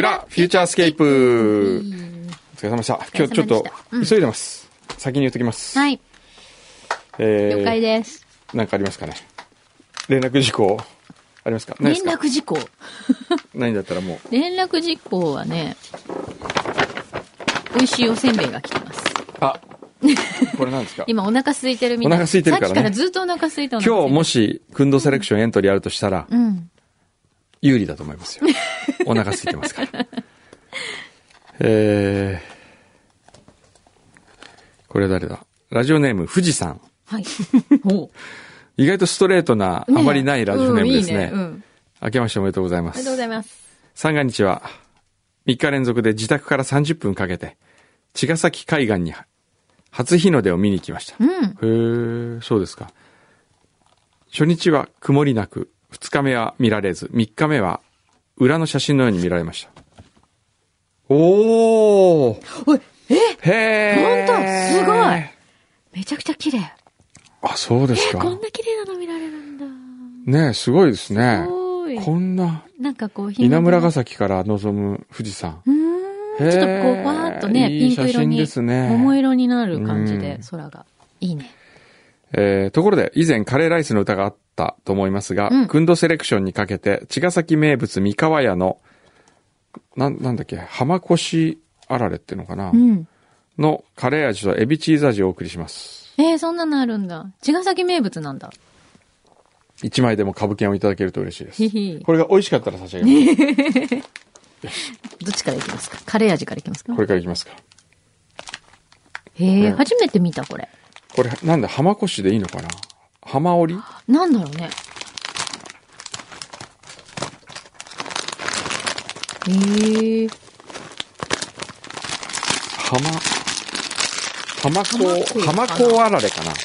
裏フューチャースケープお疲れ様でした。今日ちょっとうん急いでます。先に言っときます。はい、え了解です。ー、なんかありますかね連絡事項ありますか？連絡事項？ないんだったらもう。連絡事項はね、美味しいおせんべいが来てます。あ、これなんですか？今お腹空いてるみたいお腹空いてるからねさっきからずっとお腹空いて今日もし、クンドセレクションエントリーあるとしたら、うん。有利だと思いますよ。お腹空いてますから。えー、これ誰だ？ラジオネーム、富士山。はい。意外とストレートな、あまりないラジオネームですね。うんいいね。うん。明けましておめでとうございますありがとうご。ざいます。三が日は、3日連続で自宅から30分かけて、茅ヶ崎海岸に初日の出を見に行きました。うん。へえ、そうですか。初日は曇りなく、2日目は見られず、3日目は裏の写真のように見られました。おーおい、え？へえほんとすごいめちゃくちゃ綺麗。あ、そうですえ、か。こんな綺麗なの見られるんだ。ねえすごいですねす。ごい。こんな、なんかこう、稲村ヶ崎から望む富士山。うーん。ちょっとこう、わーっとね、ピンク色に、ですね桃色になる感じでうん、空が。いいね。えーところで、以前カレーライスの歌があったと思いますが、うんクンドセレクションにかけて、茅ヶ崎名物三河屋の、なん、なんだっけ、浜越あられっていうのかな、うん。のカレー味とエビチーズ味をお送りします。えー、そんなのあるんだ。茅ヶ崎名物なんだ。一枚でも株券をいただけると嬉しいです。これが美味しかったら差し上げます。どっちからいきますか？カレー味からいきますか？これからいきますか。へえ、ね初めて見た、これ。これ、なんで浜越でいいのかな？浜織？なんだろうね。へえ。浜、浜浜子、子浜子あられかな？は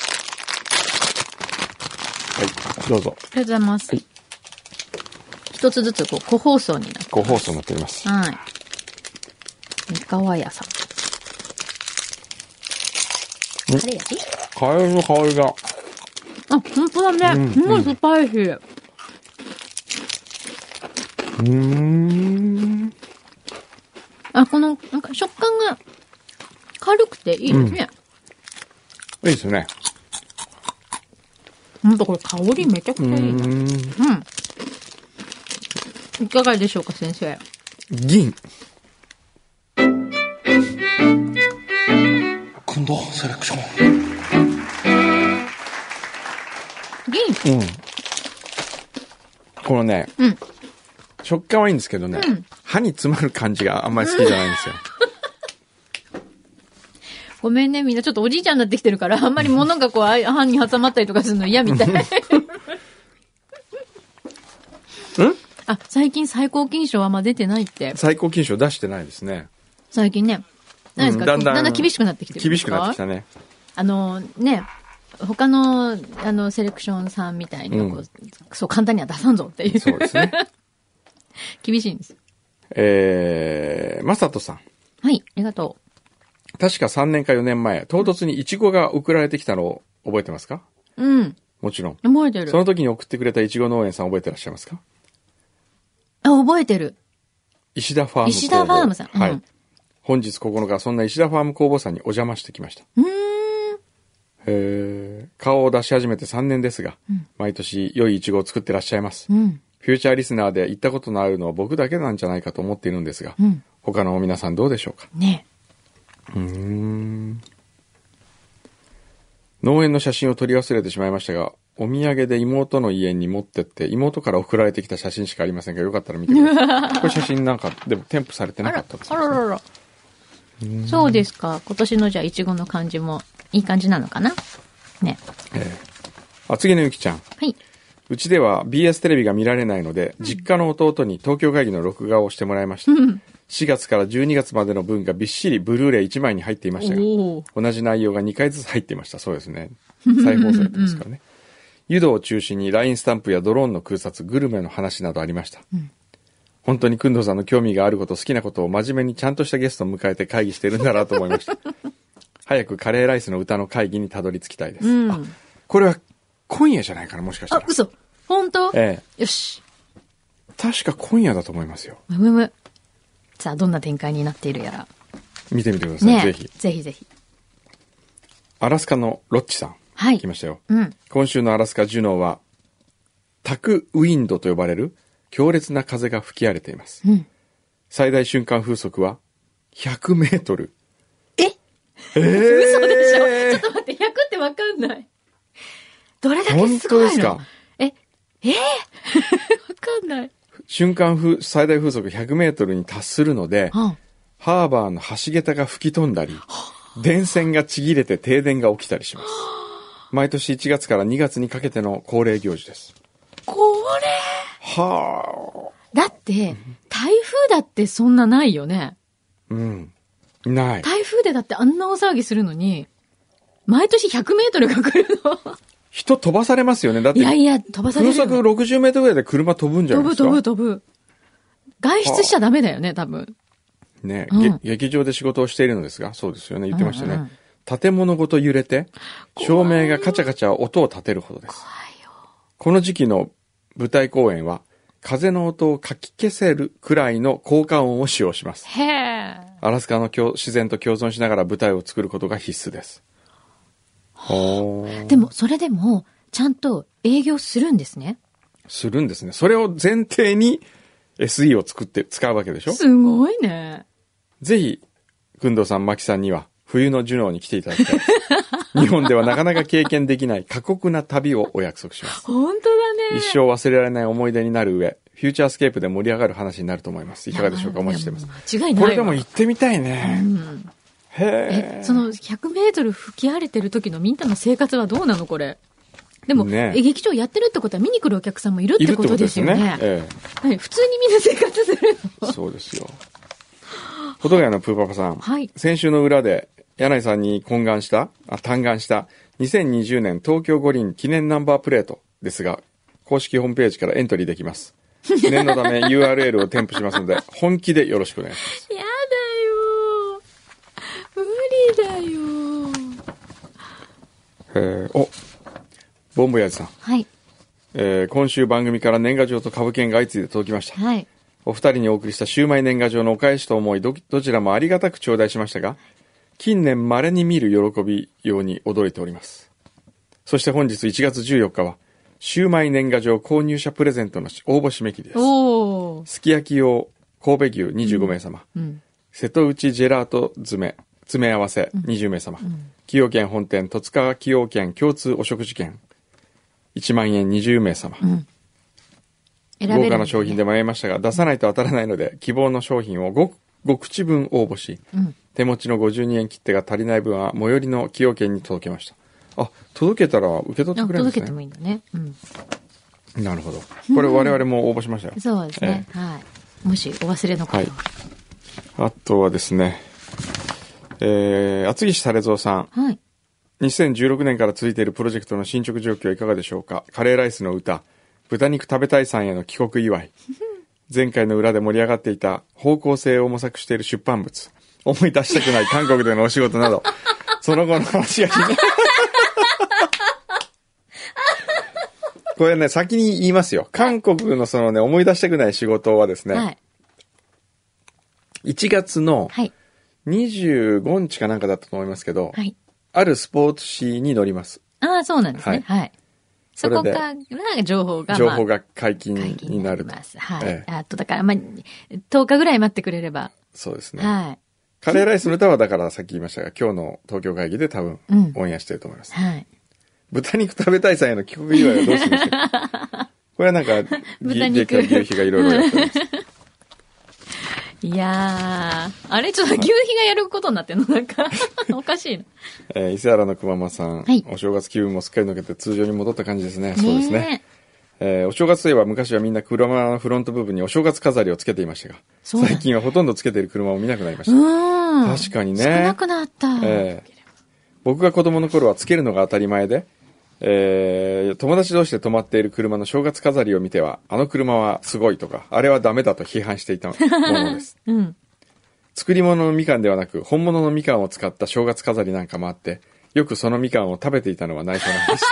い、どうぞ。ありがとうございます。はい一つずつ、こう、個包装になってご放送になっております。はい。三河屋さん。うんカレー味？カレーの香りが、あ、本当だね。うんすごいスパイシー。うーん。あ、この、なんか食感が軽くていいですね。いいですね。ほんとこれ香りめちゃくちゃいいな。うーん。うん。いかがでしょうか、先生。銀。くんどセレクション。うん。このね、うん。食感はいいんですけどね、うん歯に詰まる感じがあんまり好きじゃないんですよ。ごめんね、みんなちょっとおじいちゃんになってきてるから、あんまり物がこう、あ歯に挟まったりとかするの嫌みたい。うん あ、最近最高金賞はあんま出てないって。最高金賞出してないですね。最近ね。何ですか、うんだんだん厳しくなってきてる厳しくなってきたね。あの、ね、他の、あの、セレクションさんみたいにう、そう簡単には出さんぞっていう。そうですね。厳しいんですよ。えー、まさとさん。はい、ありがと確か3年か4年前、唐突にイチゴが送られてきたのを覚えてますか？う。うん。もちろん。覚えてるそ。の時に送ってくれたイチゴ農園さん覚えてらっしゃいますか？あ、覚えてる。石田ファーム。石田ファームさんうんはい。本日9日、そんな石田ファーム工房さんにお邪魔してきました。うーん。へー顔を出し始めて3年ですが、うん毎年良いイチゴを作ってらっしゃいます。うん。フューチャーリスナーで行ったことのあるのは僕だけなんじゃないかと思っているんですが、うん。他の皆さんどうでしょうか？ねうーん。農園の写真を撮り忘れてしまいましたが、お土産で妹の家に持ってって、妹から送られてきた写真しかありませんが、よかったら見てください。これ写真なんか、でも添付されてなかったですあらららら。そうですか。今年のじゃあ、いちごの感じもいい感じなのかな？ね。ええあ、次のゆきちゃん。はい。うちでは BS テレビが見られないので、実家の弟に東京会議の録画をしてもらいました。うん。4月から12月までの分がびっしりブルーレイ1枚に入っていましたが、同じ内容が2回ずつ入っていました。そうですね。再放送やってますからね。湯道を中心に LINE スタンプやドローンの空撮、グルメの話などありました。ん本当に工藤さんの興味があること、好きなことを真面目にちゃんとしたゲストを迎えて会議してるんだなと思いました。早くカレーライスの歌の会議にたどり着きたいです。うん。あ、これは今夜じゃないかな、もしかしたら、。あ嘘本当？ええ。よし。確か今夜だと思いますよ。むむむ。さあ、どんな展開になっているやら。見てみてください、ねぜひ。ぜひぜひ。アラスカのロッチさん。はい来ましたよ。うん。今週のアラスカ・ジュノーは、タクウィンドと呼ばれる強烈な風が吹き荒れています。うん。最大瞬間風速は100メートル。え？えー、嘘でしょ？ちょっと待って、100ってわかんない。どれだけ本すごいの？当ですかえ、え？ー、わかんない。瞬間風、最大風速100メートルに達するので、うん。ハーバーの橋桁が吹き飛んだり、電線がちぎれて停電が起きたりします。毎年1月から2月にかけての恒例行事です。これはだって、台風だってそんなないよね。あ。うん。ない。台風でだってあんな大騒ぎするのに、毎年100メートルが来るの。人飛ばされますよね。だって、いやいや、飛ばされ風速るよ。60メートルぐらいで車飛ぶんじゃないですか飛ぶ飛ぶ飛ぶ。外出しちゃダメだよね、多分。ね、うんげ劇場で仕事をしているのですが、そうですよね。言ってましたね。うんうん建物ごと揺れて、照明がカチャカチャ音を立てるほどです。この時期の舞台公演は、風の音をかき消せるくらいの効果音を使用します。へえ。アラスカの共自然と共存しながら舞台を作ることが必須です。でも、それでも、ちゃんと営業するんですね。するんですね。それを前提に SE を作って使うわけでしょ？すごいね。ぜひ、くんどうさん、まきさんには、冬のジュノーに来ていただきたいです。日本ではなかなか経験できない過酷な旅をお約束します。本当だね。一生忘れられない思い出になる上、フューチャースケープで盛り上がる話になると思います。いかがでしょうか？お待ちしてます。間違いないわ。これでも行ってみたいね。うんへえ。え、その100メートル吹き荒れてる時のみんなの生活はどうなのこれ？でも、ねえ劇場やってるってことは見に来るお客さんもいるってこととですよね。ね。えはい普通にみんな生活するえ。のそうですよ。保土ヶ谷のプーパパさん。はい先週の裏で、柳井さんに懇願した、あ、嘆願した、2020年東京五輪記念ナンバープレートですが、公式ホームページからエントリーできます。記念のため URL を添付しますので、本気でよろしくお願いします。やだよ無理だよえーお、ボンボヤジさん。はい。えー今週番組から年賀状と株券が相次いで届きました。はい。お二人にお送りしたシウマイ年賀状のお返しと思いど、どちらもありがたく頂戴しましたが、近年稀に見る喜びように驚いております。そして本日1月14日は、シウマイ年賀状購入者プレゼントの応募締め切りです。すき焼き用神戸牛25名様、うん。瀬戸内ジェラート詰め、詰め合わせ20名様、崎陽軒本店、戸塚崎陽軒共通お食事券、1万円20名様、豪華な商品で迷いましたが、出さないと当たらないので、希望の商品を 5, 5口分応募し、うん。手持ちの52円切手が足りない分は最寄りの崎陽軒に届けました。あ、届けたら受け取ってあくれるんです届けてもね。いいんだね。うん。なるほど。これ我々も応募しましたよ。そうですね。はい。もしお忘れの方は。はいあとはですね、えー、厚木市垂蔵さん。はい。2016年から続いているプロジェクトの進捗状況はいかがでしょうか？カレーライスの歌、豚肉食べたいさんへの帰国祝い、前回の裏で盛り上がっていた方向性を模索している出版物、思い出したくない韓国でのお仕事など、その後の話が気になる。これね、先に言いますよ。韓国のそのね、思い出したくない仕事はですね、はい。1月のはい。25日かなんかだったと思いますけど、はい。あるスポーツ紙に載ります。ああ、そうなんですね。はい。そそこから情報が、情報が解禁になる。はい。ええあと、だから、まあ、10日ぐらい待ってくれれば。そうですね。はい。カレーライスの歌はだからさっき言いましたが、今日の東京会議で多分うんオンエアしてると思います。はい。豚肉食べたいさんへの帰国祝いはどうするんでしょうこれはなんか、豚肉ぎ牛皮がいろいろやってます。いやー、あれちょっと牛皮がやることになってんのなんか、おかしいな。えー伊勢原の熊間さん、はいお正月気分もすっかり抜けて通常に戻った感じですね。そうですね。ねえーお正月といえば昔はみんな車のフロント部分にお正月飾りをつけていましたが、最近はほとんどつけている車を見なくなりましうた。ん。確かにね少なくなった。ええ僕が子供の頃はつけるのが当たり前で、えー友達同士で止まっている車の正月飾りを見ては、あの車はすごいとか、あれはダメだと批判していたものです。うん。作り物のみかんではなく、本物のみかんを使った正月飾りなんかもあって、よくそのみかんを食べていたのは内緒なんです。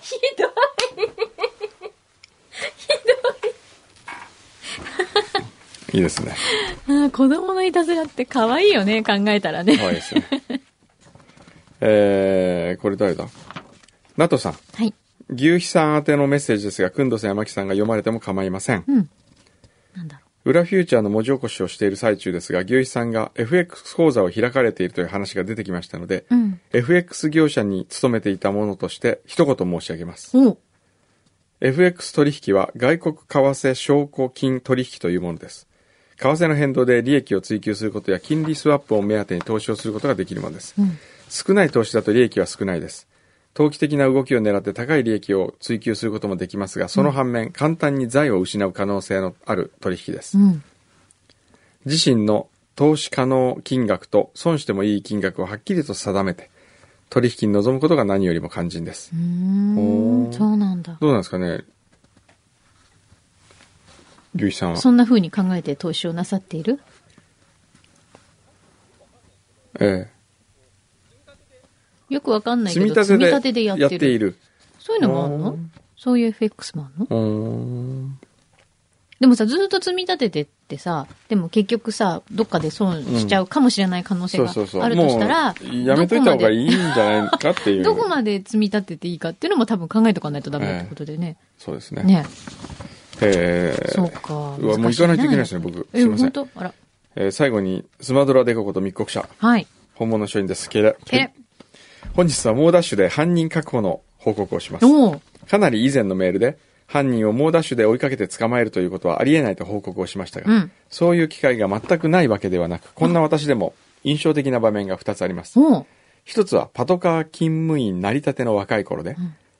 ひどい。いいですね。子供のいたずらって可愛いよね、考えたらね。可愛いですね。えー、これ誰だ？ナトさん。はい。牛肥さん宛てのメッセージですが、くんどさん山木さんが読まれても構いません。うん。なんだろ裏フューチャーの文字起こしをしている最中ですが、牛肥さんが FX 講座を開かれているという話が出てきましたので、う。うん。FX 業者に勤めていたものとして一言申し上げます。おう FX 取引は外国為替証拠金取引というものです。為替の変動で利益を追求することや金利スワップを目当てに投資をすることができるものです。うん。少ない投資だと利益は少ないです。投機的な動きを狙って高い利益を追求することもできますが、その反面、簡単に財を失う可能性のある取引ですう。ん。自身の投資可能金額と損してもいい金額をはっきりと定めて、取引に臨むことが何よりも肝心ですう。そうなんだ。どうなんですかね？牛肥さんは。そんな風に考えて投資をなさっている？えよくわかんえ。ないけど、積み立てでてでやってる。いる。そういうのもあるの？そういう FX もあるの？でもさ、ずっと積み立ててってさ、でも結局さ、どっかで損しちゃうかもしれない可能性が。あるとしたら、やめといた方がいいんじゃないかっていう。どこまで積み立てていいかっていうのも多分考えとかないとダメってことでね。そうですね。ね。ええ。そうか。うわ、もう行かないといけないですね、僕。え、すいません。本当？あら。えー最後に、スマドラデコこと密告者。はい。本物書院です。けれ。けれ。本日は猛ダッシュで犯人確保の報告をします。おうかなり以前のメールで、犯人を猛ダッシュで追いかけて捕まえるということはありえないと報告をしましたが、うんそういう機会が全くないわけではなく、こんな私でも印象的な場面が2つあります。おう一つはパトカー勤務員なりたての若い頃で、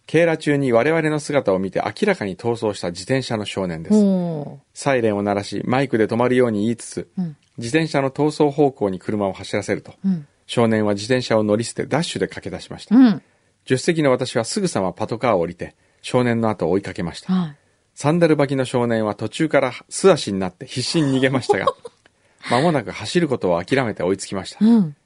警ら中に我々の姿を見て明らかに逃走した自転車の少年です。おうサイレンを鳴らし、マイクで止まるように言いつつ、うん自転車の逃走方向に車を走らせると、うん。少年は自転車を乗り捨てダッシュで駆け出しました。うん。助手席の私はすぐさまパトカーを降りて、少年の後を追いかけました。はい。サンダル履きの少年は途中から素足になって必死に逃げましたが、間もなく走ることを諦めて追いつきました。うん。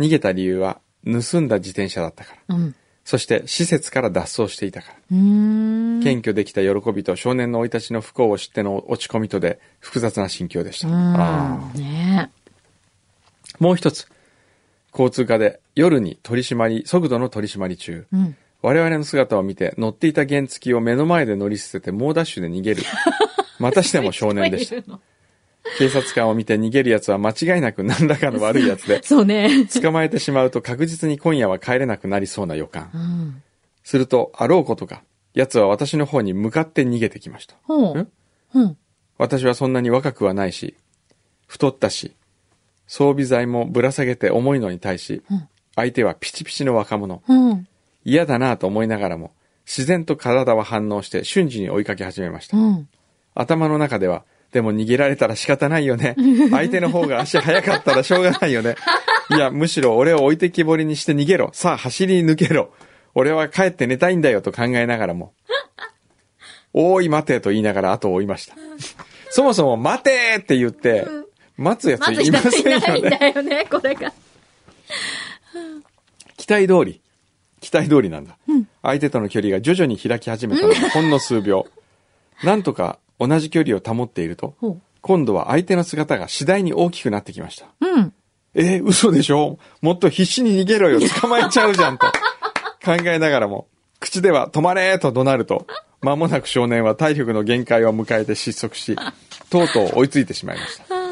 逃げた理由は、盗んだ自転車だったから。うん。そして、施設から脱走していたから。うーん。謙虚できた喜びと少年の生い立ちの不幸を知っての落ち込みとで複雑な心境でした。ねーもう一つ。交通課で夜に取り締まり、速度の取り締まり中。え。うん。我々の姿を見て乗っていた原付を目の前で乗り捨てて猛ダッシュで逃げる。またしても少年でした。た。警察官を見て逃げる奴は間違いなく何らかの悪い奴で、そうね。捕まえてしまうと確実に今夜は帰れなくなりそうな予感う。ん。すると、あろうことか、奴は私の方に向かって逃げてきました。うん。私はそんなに若くはないし、太ったし、装備材もぶら下げて重いのに対し、うん相手はピチピチの若者。うん。嫌だなぁと思いながらも、自然と体は反応して瞬時に追いかけ始めました。うん。頭の中では、でも逃げられたら仕方ないよね。相手の方が足速かったらしょうがないよね。いや、むしろ俺を置いてきぼりにして逃げろ。さあ、走り抜けろ。俺は帰って寝たいんだよと考えながらも。おーい、待てと言いながら後を追いました。そもそも待てって言って、待つやついません人いないんよね。だよね、これが。期待通り。期待通りなんだ。相手との距離が徐々に開き始めたのがほんの数秒。なんとか同じ距離を保っていると。今度は相手の姿が次第に大きくなってきました。うん。えー嘘でしょ？もっと必死に逃げろよ捕まえちゃうじゃんと 考えながらも、口では止まれと怒鳴ると、間 もなく少年は体力の限界を迎えて失速し、とうとう追いついてしまいました。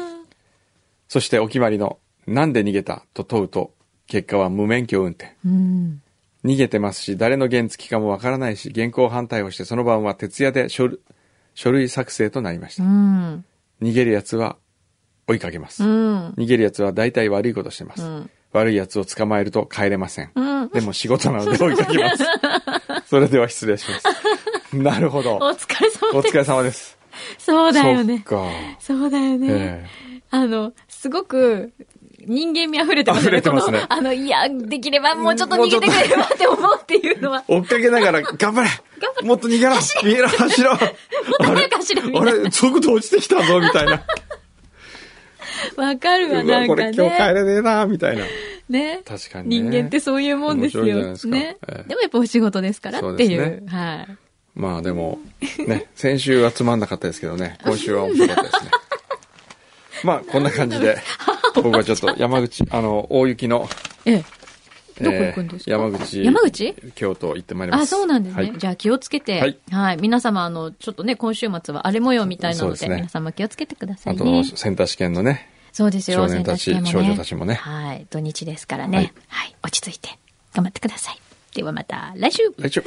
そしてお決まりの、なんで逃げたと問うと、結果は無免許運転。うん。逃げてますし、誰の原付かもわからないし、現行犯逮捕してその晩は徹夜で書類作成となりましうた。ん。逃げる奴は追いかけます。うん。逃げる奴は大体悪いことしてます。うん悪い奴を捕まえると帰れません。うん。でも仕事なので追いかけます。それでは失礼します。なるほど。お疲れ様です。お疲れ様です。そうだよね。か。そうだよね。えあの、すごごく、人間味溢れてますね。溢れてますねあの、いや、できればもうちょっと逃げてくれればって思うっていうのは。追っかけながら、頑張れもっと逃げろ逃げろ走ろうあれ早く走れあれ？速度落ちてきたぞみたいな。わかるわ、なんかこれ今日帰ね。れねえなみたいな。ね。確かにね。人間ってそういうもんですよで。ねええ。でもやっぱお仕事ですからっていう。そうですはい。まあでも、ね、先週はつまんなかったですけどね、今週は面白かったですね。まあ、こんな感じで、僕はちょっと山口、あの、大雪の、ええ。どこ行くんですか？えー山口。山口？京都行ってまいります。あ、そうなんですね。はいじゃあ気をつけて。はいはい。皆様、あの、ちょっとね、今週末は荒れ模様みたいなので、ですね皆様気をつけてくださあといね。、センター試験のね、そうですよ、少年たちセンター試験少女たちもねはい。土日ですからね。ははいい。落ち着いて、頑張ってください。ではまた来週来週。